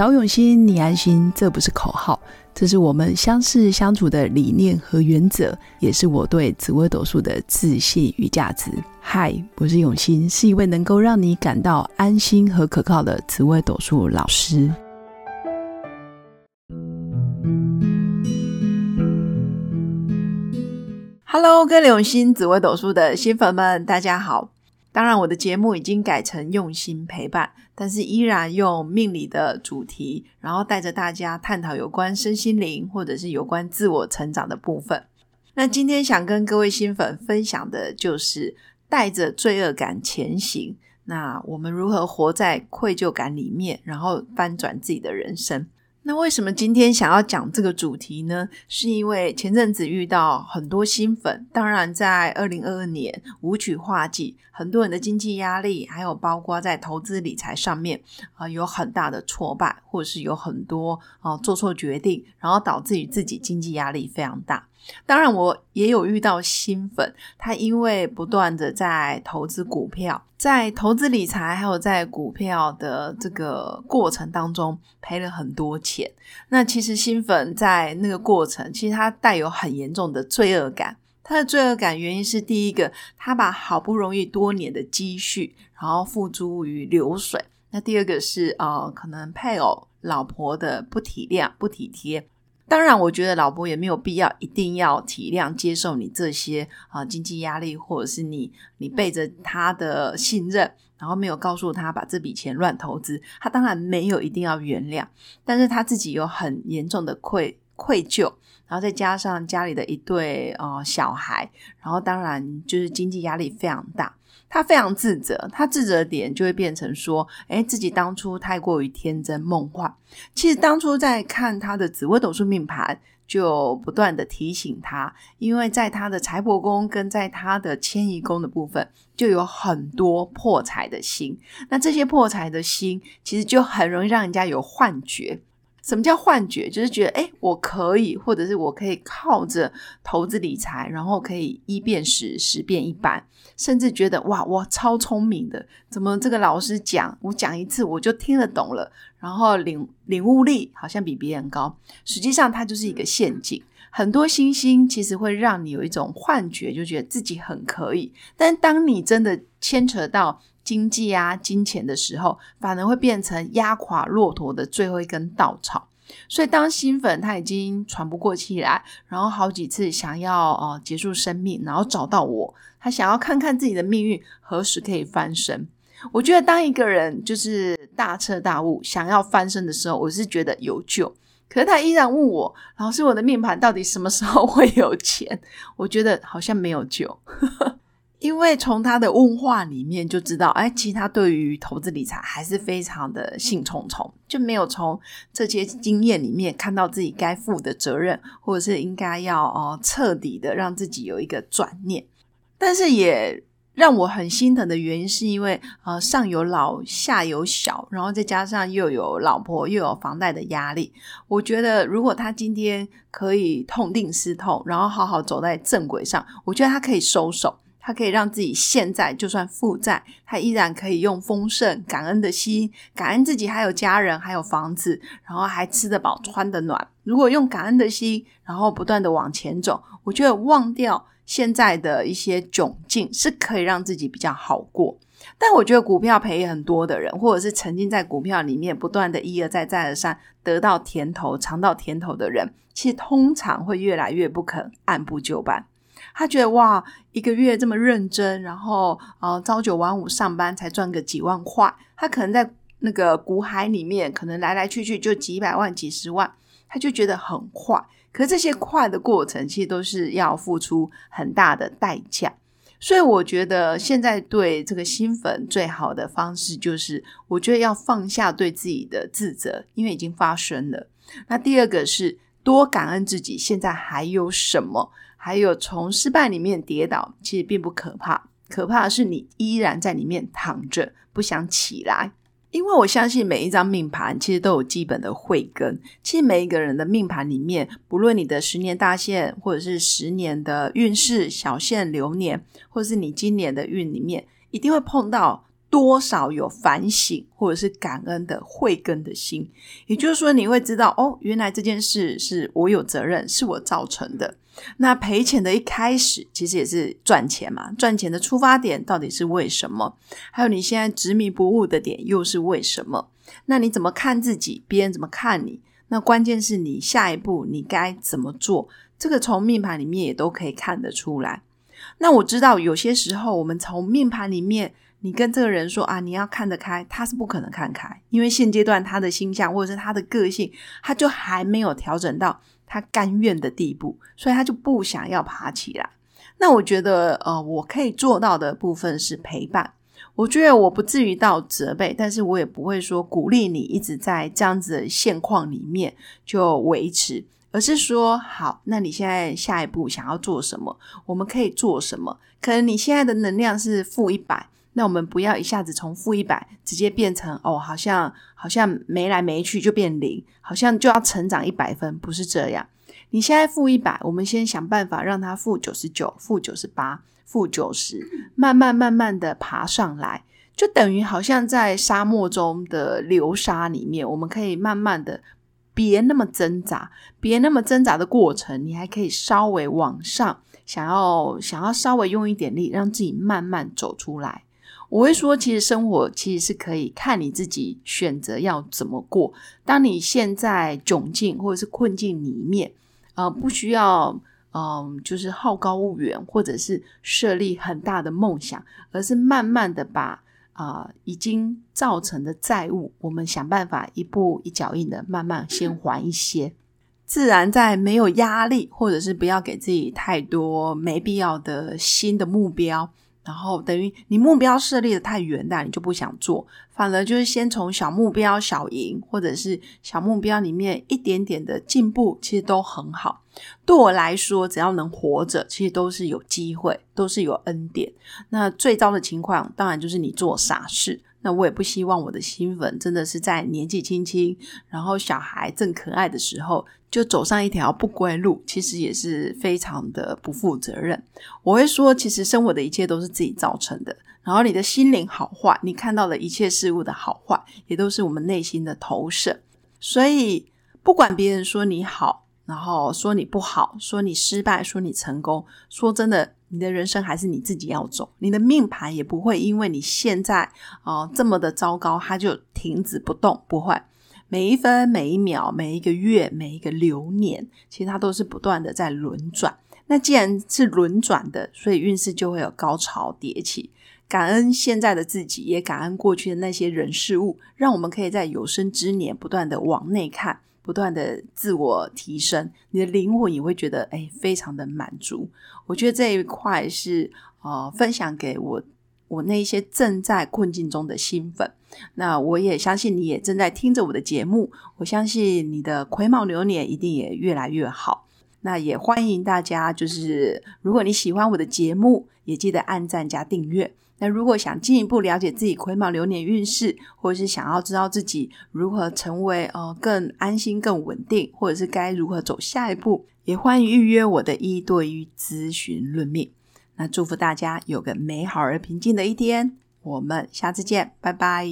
找永新，你安心，这不是口号，这是我们相识相处的理念和原则，也是我对紫微斗数的自信与价值。嗨，我是永新，是一位能够让你感到安心和可靠的紫微斗数老师。Hello，各位永新紫微斗数的新粉们，大家好。当然，我的节目已经改成用心陪伴，但是依然用命理的主题，然后带着大家探讨有关身心灵或者是有关自我成长的部分。那今天想跟各位新粉分享的就是带着罪恶感前行。那我们如何活在愧疚感里面，然后翻转自己的人生？那为什么今天想要讲这个主题呢？是因为前阵子遇到很多新粉，当然在二零二二年舞曲化季，很多人的经济压力，还有包括在投资理财上面啊，有很大的挫败，或者是有很多啊做错决定，然后导致于自己经济压力非常大。当然，我也有遇到新粉，他因为不断的在投资股票，在投资理财，还有在股票的这个过程当中赔了很多钱。那其实新粉在那个过程，其实他带有很严重的罪恶感。他的罪恶感原因是第一个，他把好不容易多年的积蓄，然后付诸于流水。那第二个是呃，可能配偶、老婆的不体谅、不体贴。当然，我觉得老婆也没有必要一定要体谅、接受你这些啊经济压力，或者是你你背着他的信任，然后没有告诉他把这笔钱乱投资，他当然没有一定要原谅，但是他自己有很严重的愧愧疚，然后再加上家里的一对呃小孩，然后当然就是经济压力非常大。他非常自责，他自责点就会变成说：“哎，自己当初太过于天真梦幻。”其实当初在看他的紫微斗数命盘，就不断的提醒他，因为在他的财帛宫跟在他的迁移宫的部分，就有很多破财的心。那这些破财的心，其实就很容易让人家有幻觉。什么叫幻觉？就是觉得，哎，我可以，或者是我可以靠着投资理财，然后可以一变十，十变一百，甚至觉得，哇，我超聪明的，怎么这个老师讲，我讲一次我就听得懂了，然后领领悟力好像比别人高。实际上，它就是一个陷阱。很多星星其实会让你有一种幻觉，就觉得自己很可以，但当你真的牵扯到。经济啊，金钱的时候，反而会变成压垮骆驼的最后一根稻草。所以，当新粉他已经喘不过气来，然后好几次想要呃结束生命，然后找到我，他想要看看自己的命运何时可以翻身。我觉得，当一个人就是大彻大悟，想要翻身的时候，我是觉得有救。可是他依然问我，老师，我的命盘到底什么时候会有钱？我觉得好像没有救。因为从他的问话里面就知道，哎，其实他对于投资理财还是非常的兴冲冲，就没有从这些经验里面看到自己该负的责任，或者是应该要哦彻底的让自己有一个转念。但是也让我很心疼的原因，是因为呃上有老下有小，然后再加上又有老婆又有房贷的压力，我觉得如果他今天可以痛定思痛，然后好好走在正轨上，我觉得他可以收手。他可以让自己现在就算负债，他依然可以用丰盛、感恩的心，感恩自己还有家人，还有房子，然后还吃得饱、穿得暖。如果用感恩的心，然后不断的往前走，我觉得忘掉现在的一些窘境，是可以让自己比较好过。但我觉得股票赔很多的人，或者是沉浸在股票里面不断的一而再、再而三得到甜头、尝到甜头的人，其实通常会越来越不肯按部就班。他觉得哇，一个月这么认真，然后呃朝九晚五上班才赚个几万块，他可能在那个股海里面，可能来来去去就几百万、几十万，他就觉得很快。可这些快的过程，其实都是要付出很大的代价。所以我觉得现在对这个新粉最好的方式，就是我觉得要放下对自己的自责，因为已经发生了。那第二个是多感恩自己，现在还有什么？还有从失败里面跌倒，其实并不可怕，可怕的是你依然在里面躺着不想起来。因为我相信每一张命盘其实都有基本的慧根。其实每一个人的命盘里面，不论你的十年大限，或者是十年的运势小限流年，或者是你今年的运里面，一定会碰到多少有反省或者是感恩的慧根的心。也就是说，你会知道哦，原来这件事是我有责任，是我造成的。那赔钱的一开始，其实也是赚钱嘛。赚钱的出发点到底是为什么？还有你现在执迷不悟的点又是为什么？那你怎么看自己？别人怎么看你？那关键是你下一步你该怎么做？这个从命盘里面也都可以看得出来。那我知道有些时候，我们从命盘里面，你跟这个人说啊，你要看得开，他是不可能看开，因为现阶段他的星象或者是他的个性，他就还没有调整到。他甘愿的地步，所以他就不想要爬起来。那我觉得，呃，我可以做到的部分是陪伴。我觉得我不至于到责备，但是我也不会说鼓励你一直在这样子的现况里面就维持，而是说，好，那你现在下一步想要做什么？我们可以做什么？可能你现在的能量是负一百。那我们不要一下子从负一百直接变成哦，好像好像没来没去就变零，好像就要成长一百分，不是这样。你现在负一百，我们先想办法让它负九十九、负九十八、负九十，慢慢慢慢的爬上来，就等于好像在沙漠中的流沙里面，我们可以慢慢的别那么挣扎，别那么挣扎的过程，你还可以稍微往上，想要想要稍微用一点力，让自己慢慢走出来。我会说，其实生活其实是可以看你自己选择要怎么过。当你现在窘境或者是困境里面，呃，不需要嗯，就是好高骛远，或者是设立很大的梦想，而是慢慢的把啊已经造成的债务，我们想办法一步一脚印的慢慢先还一些。自然在没有压力，或者是不要给自己太多没必要的新的目标。然后等于你目标设立的太远大，你就不想做，反而就是先从小目标小赢，或者是小目标里面一点点的进步，其实都很好。对我来说，只要能活着，其实都是有机会，都是有恩典。那最糟的情况，当然就是你做傻事。那我也不希望我的新粉真的是在年纪轻轻，然后小孩正可爱的时候。就走上一条不归路，其实也是非常的不负责任。我会说，其实生活的一切都是自己造成的。然后你的心灵好坏，你看到的一切事物的好坏，也都是我们内心的投射。所以，不管别人说你好，然后说你不好，说你失败，说你成功，说真的，你的人生还是你自己要走。你的命盘也不会因为你现在哦这么的糟糕，它就停止不动，不会。每一分、每一秒、每一个月、每一个流年，其实它都是不断的在轮转。那既然是轮转的，所以运势就会有高潮迭起。感恩现在的自己，也感恩过去的那些人事物，让我们可以在有生之年不断的往内看，不断的自我提升。你的灵魂也会觉得哎，非常的满足。我觉得这一块是呃，分享给我。我那一些正在困境中的新粉，那我也相信你也正在听着我的节目。我相信你的癸卯流年一定也越来越好。那也欢迎大家，就是如果你喜欢我的节目，也记得按赞加订阅。那如果想进一步了解自己癸卯流年运势，或者是想要知道自己如何成为呃更安心、更稳定，或者是该如何走下一步，也欢迎预约我的一对一咨询论命。那祝福大家有个美好而平静的一天，我们下次见，拜拜。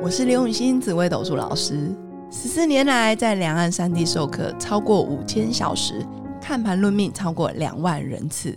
我是刘永新紫微斗数老师，十四年来在两岸三地授课超过五千小时，看盘论命超过两万人次，